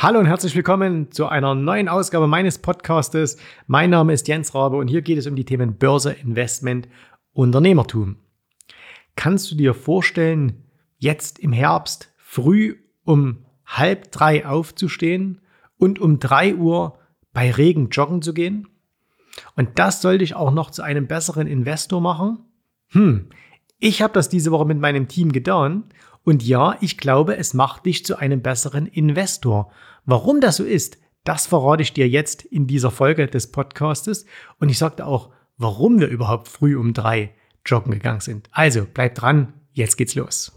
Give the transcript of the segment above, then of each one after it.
Hallo und herzlich willkommen zu einer neuen Ausgabe meines Podcastes. Mein Name ist Jens Rabe und hier geht es um die Themen Börse, Investment, Unternehmertum. Kannst du dir vorstellen, jetzt im Herbst früh um halb drei aufzustehen und um drei Uhr bei Regen joggen zu gehen? Und das soll dich auch noch zu einem besseren Investor machen? Hm, ich habe das diese Woche mit meinem Team getan und ja, ich glaube, es macht dich zu einem besseren Investor. Warum das so ist, das verrate ich dir jetzt in dieser Folge des Podcastes. Und ich sagte auch, warum wir überhaupt früh um drei joggen gegangen sind. Also bleib dran, jetzt geht's los.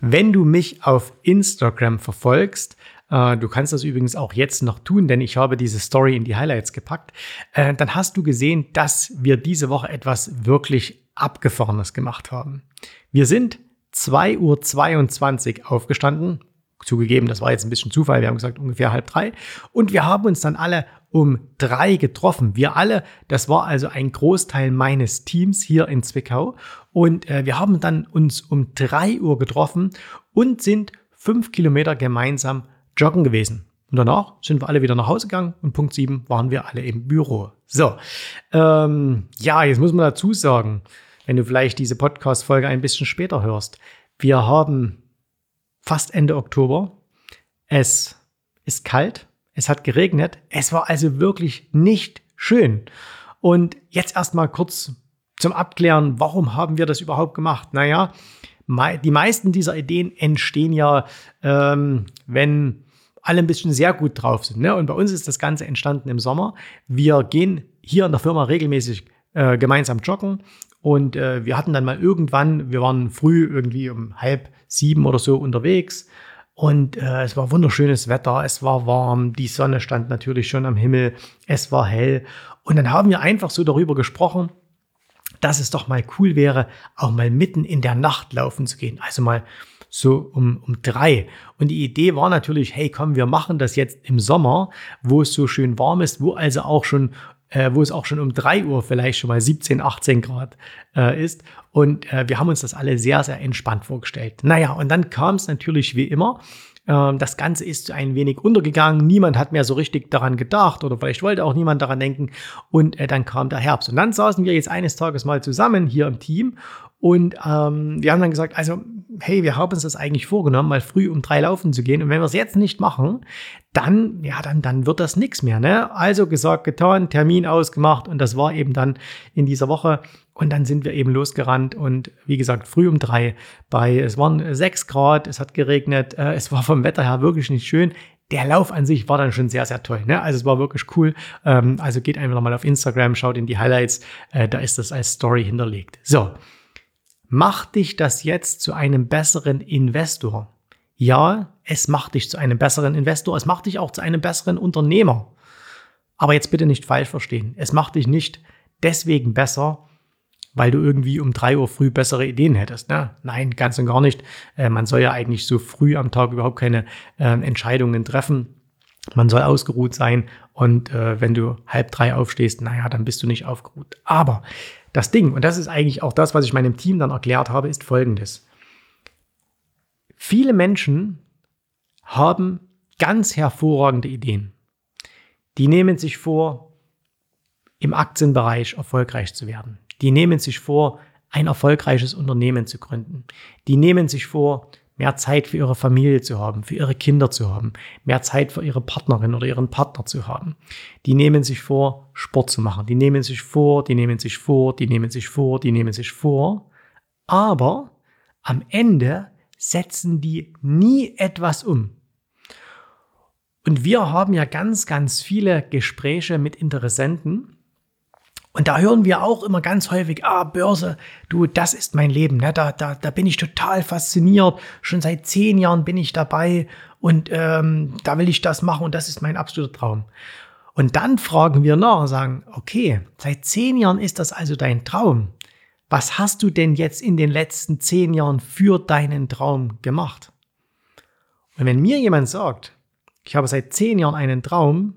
Wenn du mich auf Instagram verfolgst, du kannst das übrigens auch jetzt noch tun, denn ich habe diese Story in die Highlights gepackt. Äh, dann hast du gesehen, dass wir diese Woche etwas wirklich Abgefahrenes gemacht haben. Wir sind 2.22 Uhr aufgestanden. Zugegeben, das war jetzt ein bisschen Zufall. Wir haben gesagt ungefähr halb drei. Und wir haben uns dann alle um drei getroffen. Wir alle, das war also ein Großteil meines Teams hier in Zwickau. Und äh, wir haben dann uns um drei Uhr getroffen und sind fünf Kilometer gemeinsam joggen gewesen. Und danach sind wir alle wieder nach Hause gegangen und Punkt 7 waren wir alle im Büro. So, ähm, ja, jetzt muss man dazu sagen, wenn du vielleicht diese Podcast-Folge ein bisschen später hörst, wir haben fast Ende Oktober. Es ist kalt, es hat geregnet, es war also wirklich nicht schön. Und jetzt erstmal kurz zum Abklären, warum haben wir das überhaupt gemacht? Naja, die meisten dieser Ideen entstehen ja, ähm, wenn alle ein bisschen sehr gut drauf sind. Ne? Und bei uns ist das Ganze entstanden im Sommer. Wir gehen hier in der Firma regelmäßig äh, gemeinsam joggen. Und äh, wir hatten dann mal irgendwann, wir waren früh irgendwie um halb sieben oder so unterwegs. Und äh, es war wunderschönes Wetter, es war warm, die Sonne stand natürlich schon am Himmel, es war hell. Und dann haben wir einfach so darüber gesprochen, dass es doch mal cool wäre, auch mal mitten in der Nacht laufen zu gehen. Also mal so um, um drei. Und die Idee war natürlich, hey, komm, wir machen das jetzt im Sommer, wo es so schön warm ist, wo also auch schon äh, wo es auch schon um drei Uhr vielleicht schon mal 17, 18 Grad äh, ist. Und äh, wir haben uns das alle sehr, sehr entspannt vorgestellt. Naja, und dann kam es natürlich wie immer. Ähm, das Ganze ist ein wenig untergegangen. Niemand hat mehr so richtig daran gedacht oder vielleicht wollte auch niemand daran denken. Und äh, dann kam der Herbst. Und dann saßen wir jetzt eines Tages mal zusammen hier im Team und ähm, wir haben dann gesagt, also, hey, wir haben uns das eigentlich vorgenommen, mal früh um drei laufen zu gehen. Und wenn wir es jetzt nicht machen, dann, ja, dann, dann wird das nichts mehr. Ne? Also gesagt, getan, Termin ausgemacht und das war eben dann in dieser Woche. Und dann sind wir eben losgerannt und wie gesagt, früh um drei bei, es waren sechs Grad, es hat geregnet, äh, es war vom Wetter her wirklich nicht schön. Der Lauf an sich war dann schon sehr, sehr toll. Ne? Also es war wirklich cool. Ähm, also geht einfach nochmal auf Instagram, schaut in die Highlights, äh, da ist das als Story hinterlegt. So, Macht dich das jetzt zu einem besseren Investor? Ja, es macht dich zu einem besseren Investor. Es macht dich auch zu einem besseren Unternehmer. Aber jetzt bitte nicht falsch verstehen. Es macht dich nicht deswegen besser, weil du irgendwie um drei Uhr früh bessere Ideen hättest. Ne? Nein, ganz und gar nicht. Äh, man soll ja eigentlich so früh am Tag überhaupt keine äh, Entscheidungen treffen. Man soll ausgeruht sein und äh, wenn du halb drei aufstehst, naja, dann bist du nicht aufgeruht. Aber das Ding, und das ist eigentlich auch das, was ich meinem Team dann erklärt habe, ist folgendes. Viele Menschen haben ganz hervorragende Ideen. Die nehmen sich vor, im Aktienbereich erfolgreich zu werden. Die nehmen sich vor, ein erfolgreiches Unternehmen zu gründen. Die nehmen sich vor, mehr Zeit für ihre Familie zu haben, für ihre Kinder zu haben, mehr Zeit für ihre Partnerin oder ihren Partner zu haben. Die nehmen sich vor, Sport zu machen. Die nehmen sich vor, die nehmen sich vor, die nehmen sich vor, die nehmen sich vor. Aber am Ende setzen die nie etwas um. Und wir haben ja ganz, ganz viele Gespräche mit Interessenten, und da hören wir auch immer ganz häufig, ah, Börse, du, das ist mein Leben. Ne? Da, da, da bin ich total fasziniert. Schon seit zehn Jahren bin ich dabei und ähm, da will ich das machen und das ist mein absoluter Traum. Und dann fragen wir nach und sagen, okay, seit zehn Jahren ist das also dein Traum. Was hast du denn jetzt in den letzten zehn Jahren für deinen Traum gemacht? Und wenn mir jemand sagt, ich habe seit zehn Jahren einen Traum,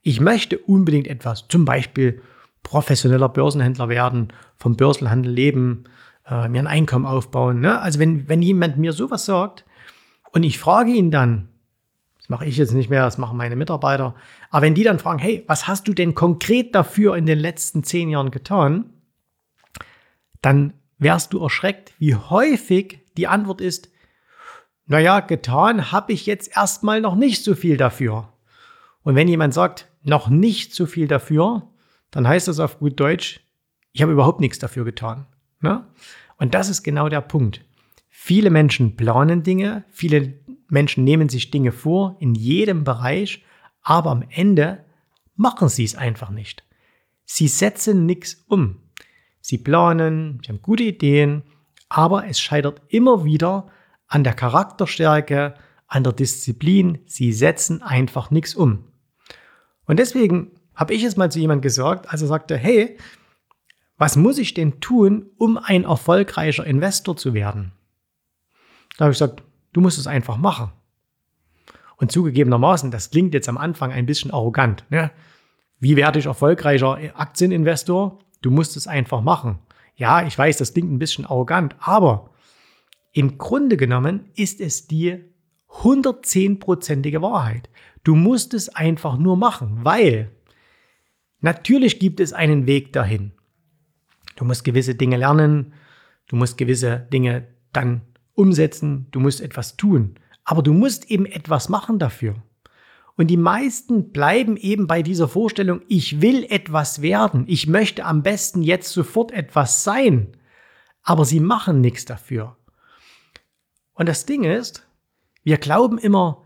ich möchte unbedingt etwas, zum Beispiel professioneller Börsenhändler werden, vom Börsenhandel leben, äh, mir ein Einkommen aufbauen. Ne? Also wenn, wenn jemand mir sowas sagt und ich frage ihn dann, das mache ich jetzt nicht mehr, das machen meine Mitarbeiter, aber wenn die dann fragen, hey, was hast du denn konkret dafür in den letzten zehn Jahren getan, dann wärst du erschreckt, wie häufig die Antwort ist, naja, getan habe ich jetzt erstmal noch nicht so viel dafür. Und wenn jemand sagt, noch nicht so viel dafür, dann heißt das auf gut Deutsch, ich habe überhaupt nichts dafür getan. Ne? Und das ist genau der Punkt. Viele Menschen planen Dinge, viele Menschen nehmen sich Dinge vor in jedem Bereich, aber am Ende machen sie es einfach nicht. Sie setzen nichts um. Sie planen, sie haben gute Ideen, aber es scheitert immer wieder an der Charakterstärke, an der Disziplin. Sie setzen einfach nichts um. Und deswegen habe ich es mal zu jemandem gesagt, als er sagte, hey, was muss ich denn tun, um ein erfolgreicher Investor zu werden? Da habe ich gesagt, du musst es einfach machen. Und zugegebenermaßen, das klingt jetzt am Anfang ein bisschen arrogant. Ne? Wie werde ich erfolgreicher Aktieninvestor? Du musst es einfach machen. Ja, ich weiß, das klingt ein bisschen arrogant, aber im Grunde genommen ist es die 110-prozentige Wahrheit. Du musst es einfach nur machen, weil natürlich gibt es einen Weg dahin. Du musst gewisse Dinge lernen, du musst gewisse Dinge dann umsetzen, du musst etwas tun, aber du musst eben etwas machen dafür. Und die meisten bleiben eben bei dieser Vorstellung, ich will etwas werden, ich möchte am besten jetzt sofort etwas sein, aber sie machen nichts dafür. Und das Ding ist, wir glauben immer,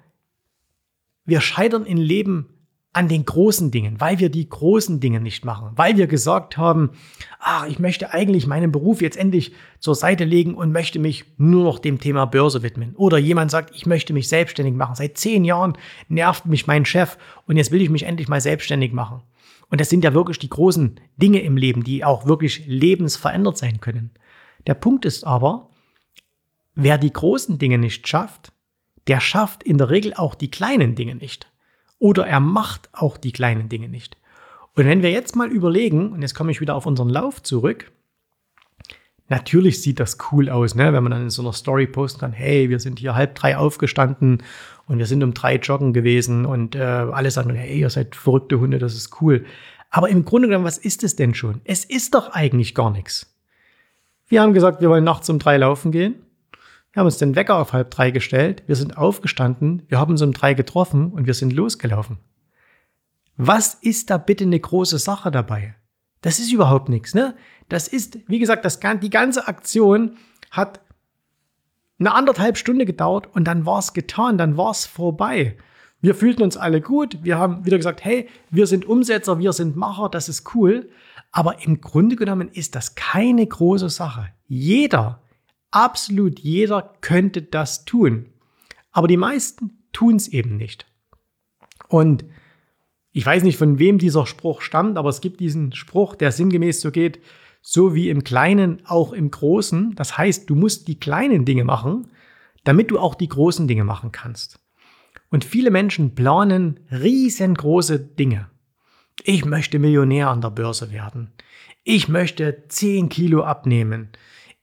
wir scheitern im Leben an den großen Dingen, weil wir die großen Dinge nicht machen, weil wir gesagt haben, ach, ich möchte eigentlich meinen Beruf jetzt endlich zur Seite legen und möchte mich nur noch dem Thema Börse widmen. Oder jemand sagt, ich möchte mich selbstständig machen. Seit zehn Jahren nervt mich mein Chef und jetzt will ich mich endlich mal selbstständig machen. Und das sind ja wirklich die großen Dinge im Leben, die auch wirklich lebensverändert sein können. Der Punkt ist aber, wer die großen Dinge nicht schafft, der schafft in der Regel auch die kleinen Dinge nicht. Oder er macht auch die kleinen Dinge nicht. Und wenn wir jetzt mal überlegen, und jetzt komme ich wieder auf unseren Lauf zurück, natürlich sieht das cool aus, ne? wenn man dann in so einer Story posten kann, hey, wir sind hier halb drei aufgestanden und wir sind um drei joggen gewesen und äh, alle sagen, hey, ihr seid verrückte Hunde, das ist cool. Aber im Grunde genommen, was ist es denn schon? Es ist doch eigentlich gar nichts. Wir haben gesagt, wir wollen nachts um drei laufen gehen. Wir haben uns den Wecker auf halb drei gestellt, wir sind aufgestanden, wir haben uns um drei getroffen und wir sind losgelaufen. Was ist da bitte eine große Sache dabei? Das ist überhaupt nichts, ne? Das ist, wie gesagt, das, die ganze Aktion hat eine anderthalb Stunde gedauert und dann war es getan, dann war es vorbei. Wir fühlten uns alle gut, wir haben wieder gesagt, hey, wir sind Umsetzer, wir sind Macher, das ist cool. Aber im Grunde genommen ist das keine große Sache. Jeder, Absolut jeder könnte das tun. Aber die meisten tun es eben nicht. Und ich weiß nicht, von wem dieser Spruch stammt, aber es gibt diesen Spruch, der sinngemäß so geht, so wie im Kleinen, auch im Großen. Das heißt, du musst die kleinen Dinge machen, damit du auch die großen Dinge machen kannst. Und viele Menschen planen riesengroße Dinge. Ich möchte Millionär an der Börse werden. Ich möchte 10 Kilo abnehmen.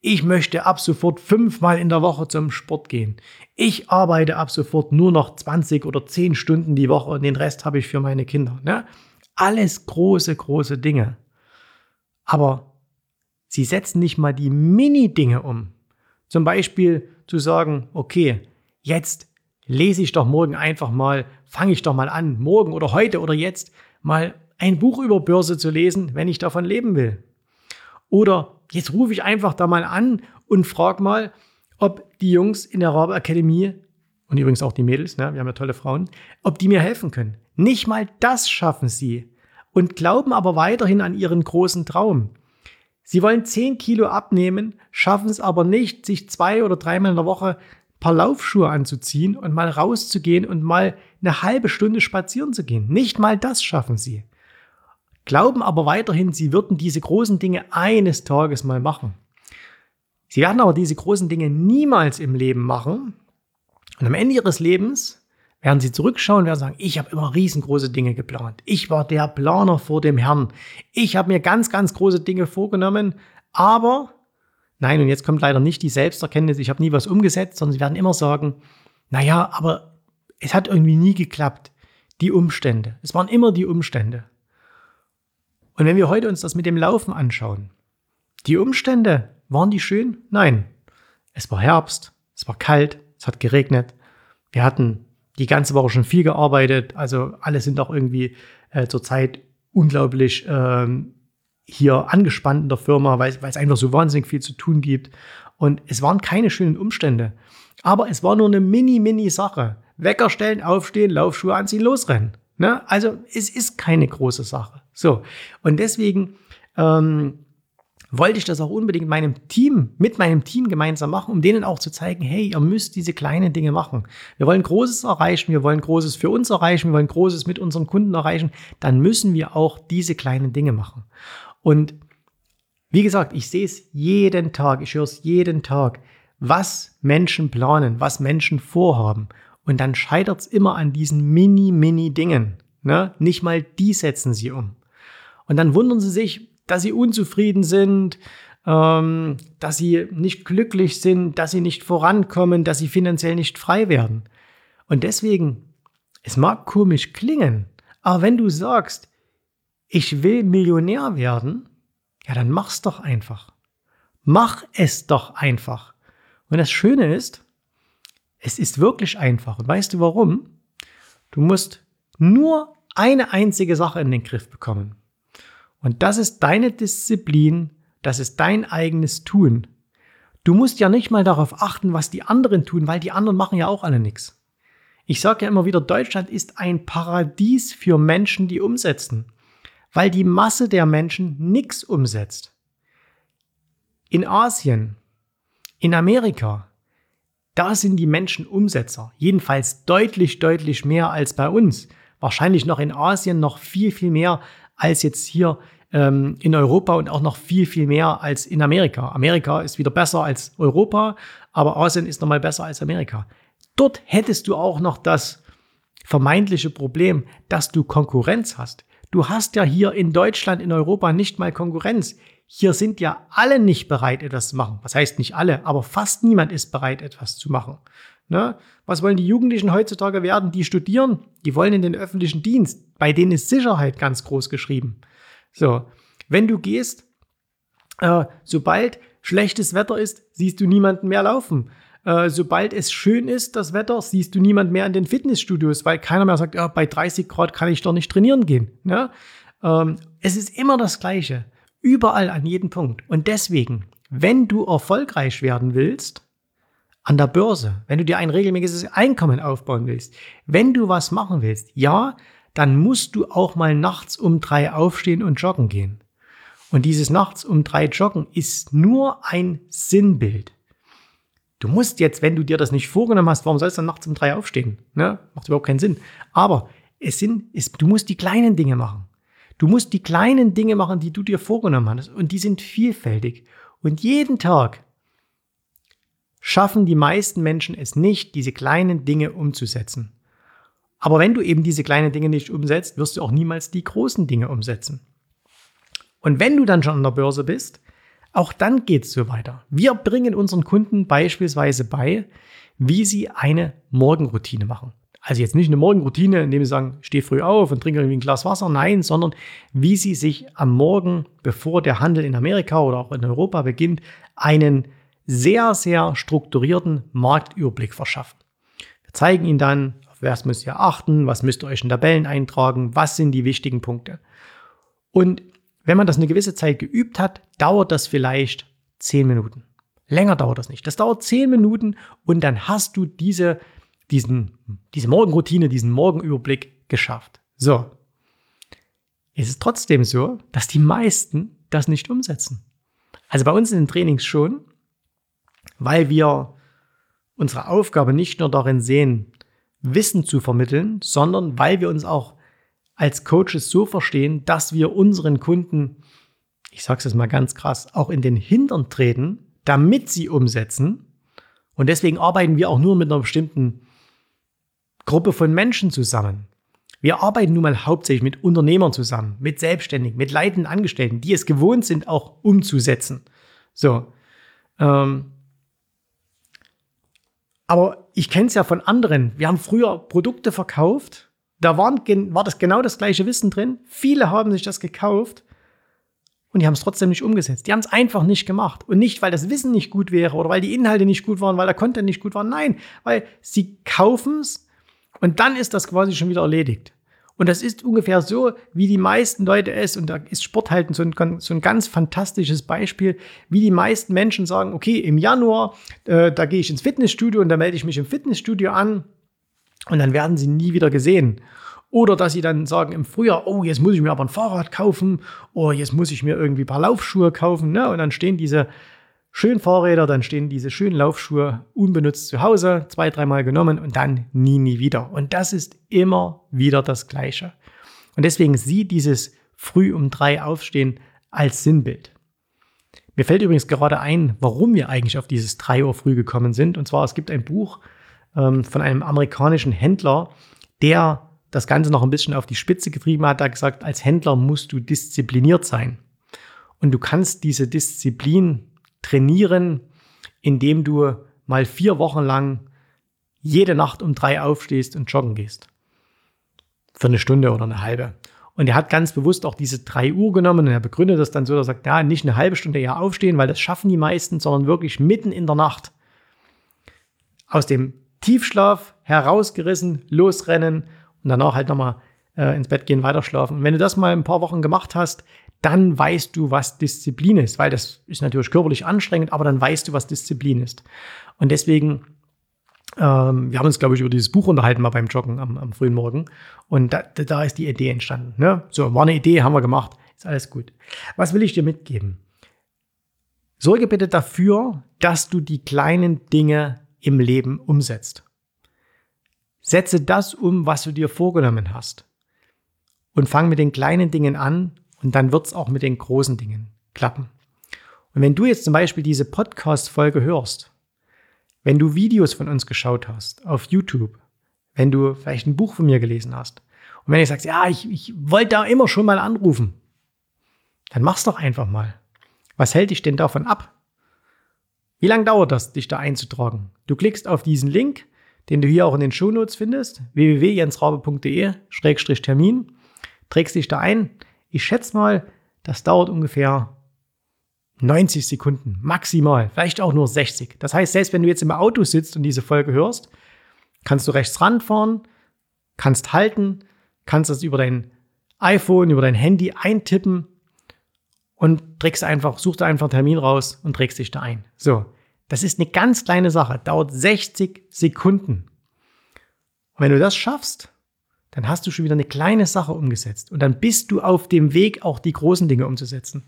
Ich möchte ab sofort fünfmal in der Woche zum Sport gehen. Ich arbeite ab sofort nur noch 20 oder 10 Stunden die Woche und den Rest habe ich für meine Kinder. Ne? Alles große, große Dinge. Aber sie setzen nicht mal die Mini-Dinge um. Zum Beispiel zu sagen, okay, jetzt lese ich doch morgen einfach mal, fange ich doch mal an, morgen oder heute oder jetzt mal ein Buch über Börse zu lesen, wenn ich davon leben will. Oder jetzt rufe ich einfach da mal an und frage mal, ob die Jungs in der Rabe Akademie und übrigens auch die Mädels, ne, wir haben ja tolle Frauen, ob die mir helfen können. Nicht mal das schaffen sie und glauben aber weiterhin an ihren großen Traum. Sie wollen 10 Kilo abnehmen, schaffen es aber nicht, sich zwei oder dreimal in der Woche ein paar Laufschuhe anzuziehen und mal rauszugehen und mal eine halbe Stunde spazieren zu gehen. Nicht mal das schaffen sie glauben aber weiterhin, sie würden diese großen Dinge eines Tages mal machen. Sie werden aber diese großen Dinge niemals im Leben machen. Und am Ende ihres Lebens werden sie zurückschauen, werden sagen, ich habe immer riesengroße Dinge geplant. Ich war der Planer vor dem Herrn. Ich habe mir ganz, ganz große Dinge vorgenommen, aber nein, und jetzt kommt leider nicht die Selbsterkenntnis, ich habe nie was umgesetzt, sondern sie werden immer sagen, naja, aber es hat irgendwie nie geklappt. Die Umstände. Es waren immer die Umstände. Und wenn wir heute uns das mit dem Laufen anschauen, die Umstände, waren die schön? Nein. Es war Herbst, es war kalt, es hat geregnet. Wir hatten die ganze Woche schon viel gearbeitet. Also alle sind auch irgendwie äh, zurzeit unglaublich ähm, hier angespannt in der Firma, weil es einfach so wahnsinnig viel zu tun gibt. Und es waren keine schönen Umstände. Aber es war nur eine mini, mini Sache. Wecker stellen, aufstehen, Laufschuhe anziehen, losrennen. Ne? Also es ist keine große Sache. So. Und deswegen ähm, wollte ich das auch unbedingt meinem Team, mit meinem Team gemeinsam machen, um denen auch zu zeigen, hey, ihr müsst diese kleinen Dinge machen. Wir wollen Großes erreichen, wir wollen Großes für uns erreichen, wir wollen Großes mit unseren Kunden erreichen, dann müssen wir auch diese kleinen Dinge machen. Und wie gesagt, ich sehe es jeden Tag, ich höre es jeden Tag, was Menschen planen, was Menschen vorhaben. Und dann scheitert es immer an diesen mini, mini Dingen. Ne? Nicht mal die setzen sie um. Und dann wundern sie sich, dass sie unzufrieden sind, ähm, dass sie nicht glücklich sind, dass sie nicht vorankommen, dass sie finanziell nicht frei werden. Und deswegen, es mag komisch klingen, aber wenn du sagst, ich will Millionär werden, ja, dann mach's doch einfach. Mach es doch einfach. Und das Schöne ist, es ist wirklich einfach. Und weißt du warum? Du musst nur eine einzige Sache in den Griff bekommen. Und das ist deine Disziplin, das ist dein eigenes Tun. Du musst ja nicht mal darauf achten, was die anderen tun, weil die anderen machen ja auch alle nichts. Ich sage ja immer wieder, Deutschland ist ein Paradies für Menschen, die umsetzen, weil die Masse der Menschen nichts umsetzt. In Asien, in Amerika, da sind die Menschen Umsetzer, jedenfalls deutlich, deutlich mehr als bei uns. Wahrscheinlich noch in Asien noch viel, viel mehr als jetzt hier ähm, in Europa und auch noch viel, viel mehr als in Amerika. Amerika ist wieder besser als Europa, aber Asien ist nochmal besser als Amerika. Dort hättest du auch noch das vermeintliche Problem, dass du Konkurrenz hast. Du hast ja hier in Deutschland, in Europa nicht mal Konkurrenz. Hier sind ja alle nicht bereit, etwas zu machen. Was heißt nicht alle, aber fast niemand ist bereit, etwas zu machen. Ne? Was wollen die Jugendlichen heutzutage werden? Die studieren, die wollen in den öffentlichen Dienst. Bei denen ist Sicherheit ganz groß geschrieben. So, wenn du gehst, äh, sobald schlechtes Wetter ist, siehst du niemanden mehr laufen. Äh, sobald es schön ist, das Wetter, siehst du niemanden mehr in den Fitnessstudios, weil keiner mehr sagt, ja, bei 30 Grad kann ich doch nicht trainieren gehen. Ja? Ähm, es ist immer das Gleiche. Überall an jedem Punkt. Und deswegen, wenn du erfolgreich werden willst, an der Börse, wenn du dir ein regelmäßiges Einkommen aufbauen willst, wenn du was machen willst, ja, dann musst du auch mal nachts um drei aufstehen und joggen gehen. Und dieses nachts um drei Joggen ist nur ein Sinnbild. Du musst jetzt, wenn du dir das nicht vorgenommen hast, warum sollst du dann nachts um drei aufstehen? Ne? Macht überhaupt keinen Sinn. Aber es sind, es, du musst die kleinen Dinge machen. Du musst die kleinen Dinge machen, die du dir vorgenommen hast. Und die sind vielfältig. Und jeden Tag schaffen die meisten Menschen es nicht, diese kleinen Dinge umzusetzen. Aber wenn du eben diese kleinen Dinge nicht umsetzt, wirst du auch niemals die großen Dinge umsetzen. Und wenn du dann schon an der Börse bist, auch dann geht es so weiter. Wir bringen unseren Kunden beispielsweise bei, wie sie eine Morgenroutine machen. Also jetzt nicht eine Morgenroutine, indem sie sagen, steh früh auf und trinke irgendwie ein Glas Wasser, nein, sondern wie sie sich am Morgen, bevor der Handel in Amerika oder auch in Europa beginnt, einen sehr, sehr strukturierten Marktüberblick verschaffen. Wir zeigen Ihnen dann, auf was müsst ihr achten, was müsst ihr euch in Tabellen eintragen, was sind die wichtigen Punkte. Und wenn man das eine gewisse Zeit geübt hat, dauert das vielleicht zehn Minuten. Länger dauert das nicht. Das dauert zehn Minuten und dann hast du diese, diesen, diese Morgenroutine, diesen Morgenüberblick geschafft. So. Es ist trotzdem so, dass die meisten das nicht umsetzen. Also bei uns in den Trainings schon, weil wir unsere Aufgabe nicht nur darin sehen, Wissen zu vermitteln, sondern weil wir uns auch als Coaches so verstehen, dass wir unseren Kunden, ich sage es jetzt mal ganz krass, auch in den Hintern treten, damit sie umsetzen. Und deswegen arbeiten wir auch nur mit einer bestimmten Gruppe von Menschen zusammen. Wir arbeiten nun mal hauptsächlich mit Unternehmern zusammen, mit Selbstständigen, mit leitenden Angestellten, die es gewohnt sind, auch umzusetzen. So. Ähm, aber ich kenne es ja von anderen. Wir haben früher Produkte verkauft, da waren, war das genau das gleiche Wissen drin. Viele haben sich das gekauft und die haben es trotzdem nicht umgesetzt. Die haben es einfach nicht gemacht. Und nicht, weil das Wissen nicht gut wäre oder weil die Inhalte nicht gut waren, weil der Content nicht gut war. Nein, weil sie kaufen es und dann ist das quasi schon wieder erledigt. Und das ist ungefähr so, wie die meisten Leute es, und da ist Sport halt so ein, so ein ganz fantastisches Beispiel, wie die meisten Menschen sagen, okay, im Januar, äh, da gehe ich ins Fitnessstudio und da melde ich mich im Fitnessstudio an und dann werden sie nie wieder gesehen. Oder dass sie dann sagen im Frühjahr, oh, jetzt muss ich mir aber ein Fahrrad kaufen, oh, jetzt muss ich mir irgendwie ein paar Laufschuhe kaufen. Ne? Und dann stehen diese schönen Fahrräder, dann stehen diese schönen Laufschuhe unbenutzt zu Hause, zwei, dreimal genommen und dann nie, nie wieder. Und das ist immer wieder das Gleiche. Und deswegen sieht dieses früh um drei aufstehen als Sinnbild. Mir fällt übrigens gerade ein, warum wir eigentlich auf dieses drei Uhr früh gekommen sind. Und zwar, es gibt ein Buch ähm, von einem amerikanischen Händler, der das Ganze noch ein bisschen auf die Spitze getrieben hat, da gesagt, als Händler musst du diszipliniert sein. Und du kannst diese Disziplin trainieren, indem du mal vier Wochen lang jede Nacht um drei aufstehst und joggen gehst. Für eine Stunde oder eine halbe. Und er hat ganz bewusst auch diese drei Uhr genommen und er begründet das dann so, er sagt, ja, nicht eine halbe Stunde eher aufstehen, weil das schaffen die meisten, sondern wirklich mitten in der Nacht aus dem Tiefschlaf herausgerissen, losrennen und danach halt nochmal äh, ins Bett gehen, weiterschlafen. Und wenn du das mal ein paar Wochen gemacht hast, dann weißt du, was Disziplin ist, weil das ist natürlich körperlich anstrengend, aber dann weißt du, was Disziplin ist. Und deswegen, ähm, wir haben uns, glaube ich, über dieses Buch unterhalten, mal beim Joggen am, am frühen Morgen. Und da, da ist die Idee entstanden. Ne? So, war eine Idee, haben wir gemacht, ist alles gut. Was will ich dir mitgeben? Sorge bitte dafür, dass du die kleinen Dinge im Leben umsetzt. Setze das um, was du dir vorgenommen hast. Und fang mit den kleinen Dingen an und dann wird es auch mit den großen Dingen klappen. Und wenn du jetzt zum Beispiel diese Podcast-Folge hörst, wenn du Videos von uns geschaut hast auf YouTube, wenn du vielleicht ein Buch von mir gelesen hast und wenn du sagst, ja, ich, ich wollte da immer schon mal anrufen, dann mach's doch einfach mal. Was hält dich denn davon ab? Wie lange dauert das, dich da einzutragen? Du klickst auf diesen Link, den du hier auch in den Shownotes findest, www.jensrabe.de-termin, trägst dich da ein. Ich schätze mal, das dauert ungefähr 90 Sekunden, maximal, vielleicht auch nur 60. Das heißt, selbst wenn du jetzt im Auto sitzt und diese Folge hörst, kannst du rechts ranfahren, kannst halten, kannst das über dein iPhone, über dein Handy eintippen und trägst einfach, suchst einfach einen Termin raus und trägst dich da ein. So, das ist eine ganz kleine Sache, dauert 60 Sekunden. Und wenn du das schaffst, dann hast du schon wieder eine kleine Sache umgesetzt und dann bist du auf dem Weg, auch die großen Dinge umzusetzen.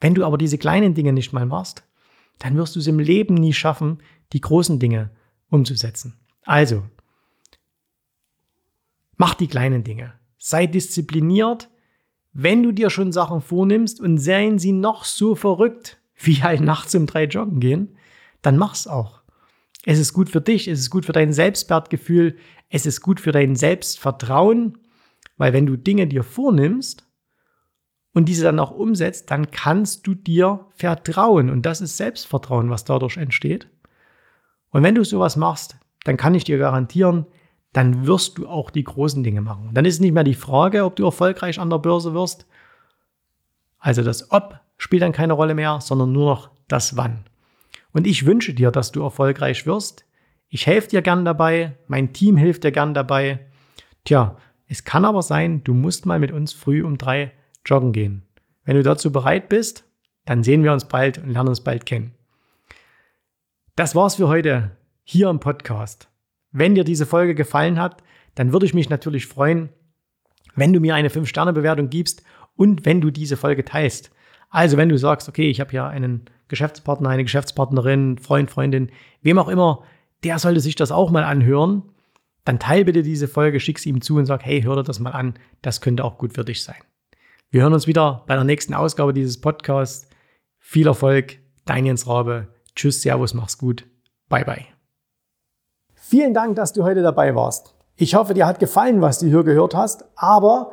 Wenn du aber diese kleinen Dinge nicht mal machst, dann wirst du es im Leben nie schaffen, die großen Dinge umzusetzen. Also, mach die kleinen Dinge. Sei diszipliniert, wenn du dir schon Sachen vornimmst und seien sie noch so verrückt, wie halt nachts um drei joggen gehen, dann mach's auch. Es ist gut für dich, es ist gut für dein Selbstwertgefühl, es ist gut für dein Selbstvertrauen, weil wenn du Dinge dir vornimmst und diese dann auch umsetzt, dann kannst du dir vertrauen und das ist Selbstvertrauen, was dadurch entsteht. Und wenn du sowas machst, dann kann ich dir garantieren, dann wirst du auch die großen Dinge machen. Dann ist nicht mehr die Frage, ob du erfolgreich an der Börse wirst. Also das Ob spielt dann keine Rolle mehr, sondern nur noch das Wann. Und ich wünsche dir, dass du erfolgreich wirst. Ich helfe dir gern dabei, mein Team hilft dir gern dabei. Tja, es kann aber sein, du musst mal mit uns früh um drei joggen gehen. Wenn du dazu bereit bist, dann sehen wir uns bald und lernen uns bald kennen. Das war's für heute hier im Podcast. Wenn dir diese Folge gefallen hat, dann würde ich mich natürlich freuen, wenn du mir eine 5-Sterne-Bewertung gibst und wenn du diese Folge teilst. Also wenn du sagst, okay, ich habe ja einen Geschäftspartner, eine Geschäftspartnerin, Freund, Freundin, wem auch immer, der sollte sich das auch mal anhören, dann teil bitte diese Folge, schick sie ihm zu und sag, hey, hör dir das mal an, das könnte auch gut für dich sein. Wir hören uns wieder bei der nächsten Ausgabe dieses Podcasts. Viel Erfolg, dein Jens Rabe. Tschüss, Servus, mach's gut. Bye, bye. Vielen Dank, dass du heute dabei warst. Ich hoffe, dir hat gefallen, was du hier gehört hast, aber